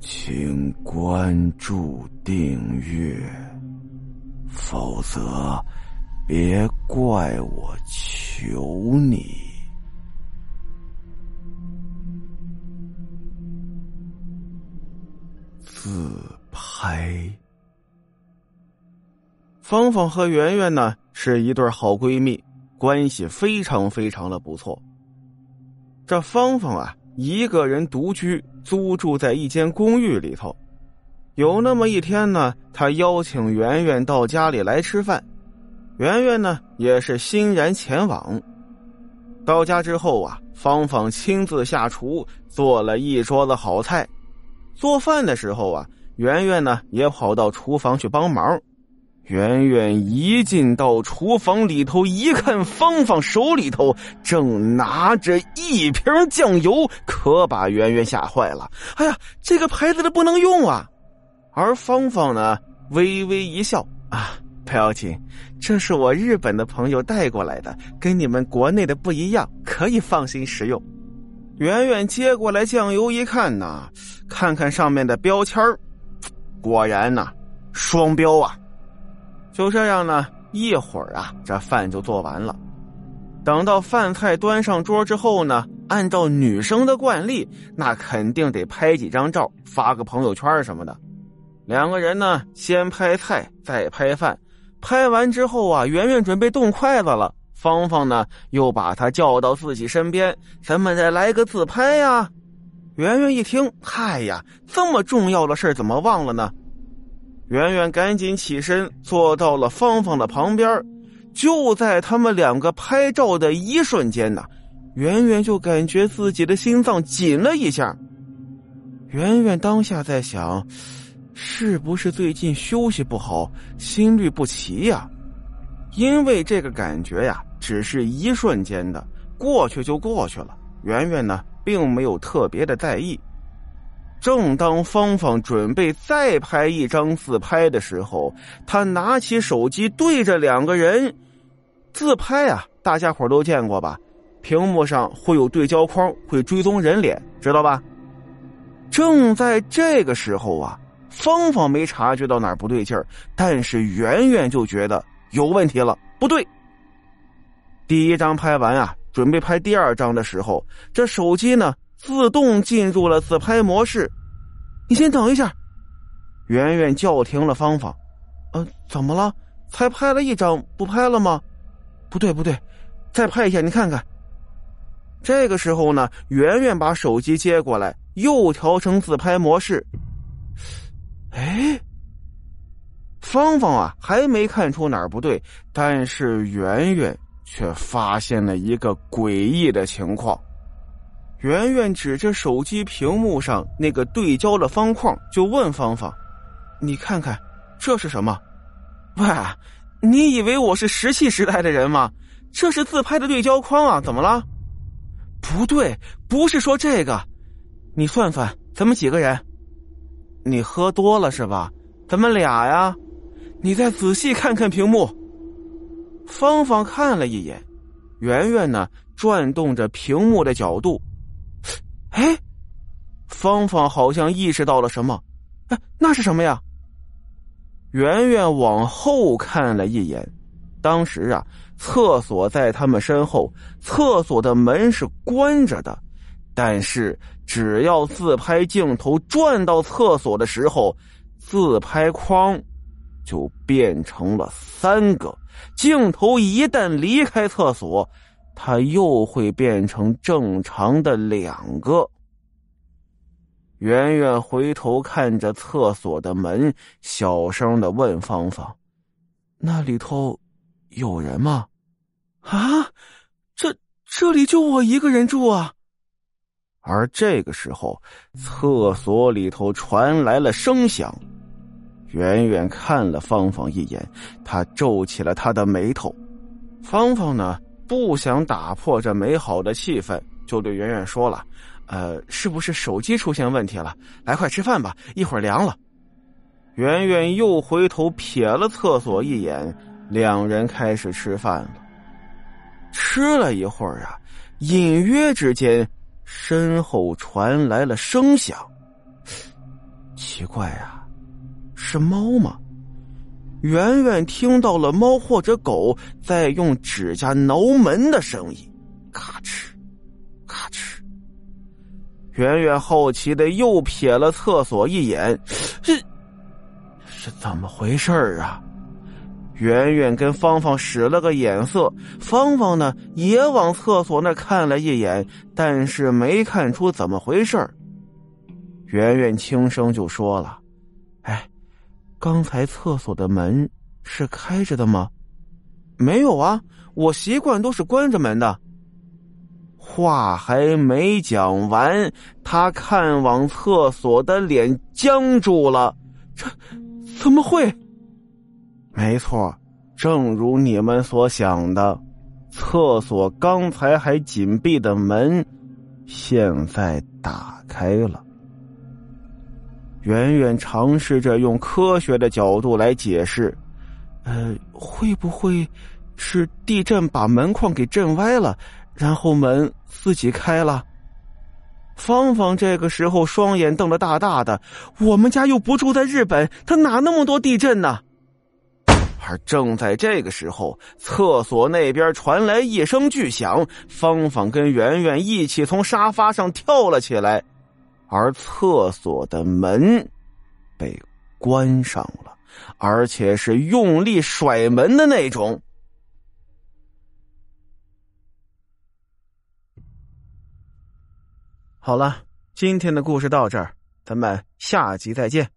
请关注订阅，否则别怪我求你。自拍。芳芳和圆圆呢是一对好闺蜜，关系非常非常的不错。这芳芳啊，一个人独居，租住在一间公寓里头。有那么一天呢，他邀请圆圆到家里来吃饭，圆圆呢也是欣然前往。到家之后啊，芳芳亲自下厨，做了一桌子好菜。做饭的时候啊，圆圆呢也跑到厨房去帮忙。圆圆一进到厨房里头，一看芳芳手里头正拿着一瓶酱油，可把圆圆吓坏了。哎呀，这个牌子的不能用啊！而芳芳呢，微微一笑啊，不要紧，这是我日本的朋友带过来的，跟你们国内的不一样，可以放心食用。圆圆接过来酱油一看呐，看看上面的标签果然呐，双标啊！就这样呢，一会儿啊，这饭就做完了。等到饭菜端上桌之后呢，按照女生的惯例，那肯定得拍几张照，发个朋友圈什么的。两个人呢，先拍菜，再拍饭。拍完之后啊，圆圆准备动筷子了，芳芳呢又把她叫到自己身边：“咱们再来个自拍呀！”圆圆一听，嗨呀，这么重要的事怎么忘了呢？圆圆赶紧起身，坐到了芳芳的旁边。就在他们两个拍照的一瞬间呢，圆圆就感觉自己的心脏紧了一下。圆圆当下在想，是不是最近休息不好，心律不齐呀？因为这个感觉呀，只是一瞬间的，过去就过去了。圆圆呢，并没有特别的在意。正当芳芳准备再拍一张自拍的时候，他拿起手机对着两个人自拍啊！大家伙都见过吧？屏幕上会有对焦框，会追踪人脸，知道吧？正在这个时候啊，芳芳没察觉到哪儿不对劲儿，但是圆圆就觉得有问题了，不对。第一张拍完啊，准备拍第二张的时候，这手机呢？自动进入了自拍模式，你先等一下。圆圆叫停了芳芳，呃，怎么了？才拍了一张，不拍了吗？不对，不对，再拍一下，你看看。这个时候呢，圆圆把手机接过来，又调成自拍模式。哎，芳芳啊，还没看出哪儿不对，但是圆圆却发现了一个诡异的情况。圆圆指着手机屏幕上那个对焦的方框，就问芳芳：“你看看，这是什么？喂，你以为我是石器时代的人吗？这是自拍的对焦框啊！怎么了？不对，不是说这个。你算算，咱们几个人？你喝多了是吧？咱们俩呀。你再仔细看看屏幕。”芳芳看了一眼，圆圆呢，转动着屏幕的角度。哎，芳芳好像意识到了什么，哎，那是什么呀？圆圆往后看了一眼，当时啊，厕所在他们身后，厕所的门是关着的，但是只要自拍镜头转到厕所的时候，自拍框就变成了三个，镜头一旦离开厕所。他又会变成正常的两个。圆圆回头看着厕所的门，小声的问芳芳：“那里头有人吗？”“啊，这这里就我一个人住啊。”而这个时候，厕所里头传来了声响。圆圆看了芳芳一眼，她皱起了她的眉头。芳芳呢？不想打破这美好的气氛，就对圆圆说了：“呃，是不是手机出现问题了？来，快吃饭吧，一会儿凉了。”圆圆又回头瞥了厕所一眼，两人开始吃饭了。吃了一会儿啊，隐约之间，身后传来了声响。奇怪呀，是猫吗？圆圆听到了猫或者狗在用指甲挠门的声音，咔哧，咔哧。圆圆好奇的又瞥了厕所一眼，这是怎么回事啊？圆圆跟芳芳使了个眼色，芳芳呢也往厕所那看了一眼，但是没看出怎么回事圆圆轻声就说了：“，刚才厕所的门是开着的吗？没有啊，我习惯都是关着门的。”话还没讲完，他看往厕所的脸僵住了。这怎么会？没错，正如你们所想的，厕所刚才还紧闭的门，现在打开了。圆圆尝试着用科学的角度来解释，呃，会不会是地震把门框给震歪了，然后门自己开了？芳芳这个时候双眼瞪得大大的，我们家又不住在日本，他哪那么多地震呢？而正在这个时候，厕所那边传来一声巨响，芳芳跟圆圆一起从沙发上跳了起来，而厕所的门被关上了，而且是用力甩门的那种。好了，今天的故事到这儿，咱们下集再见。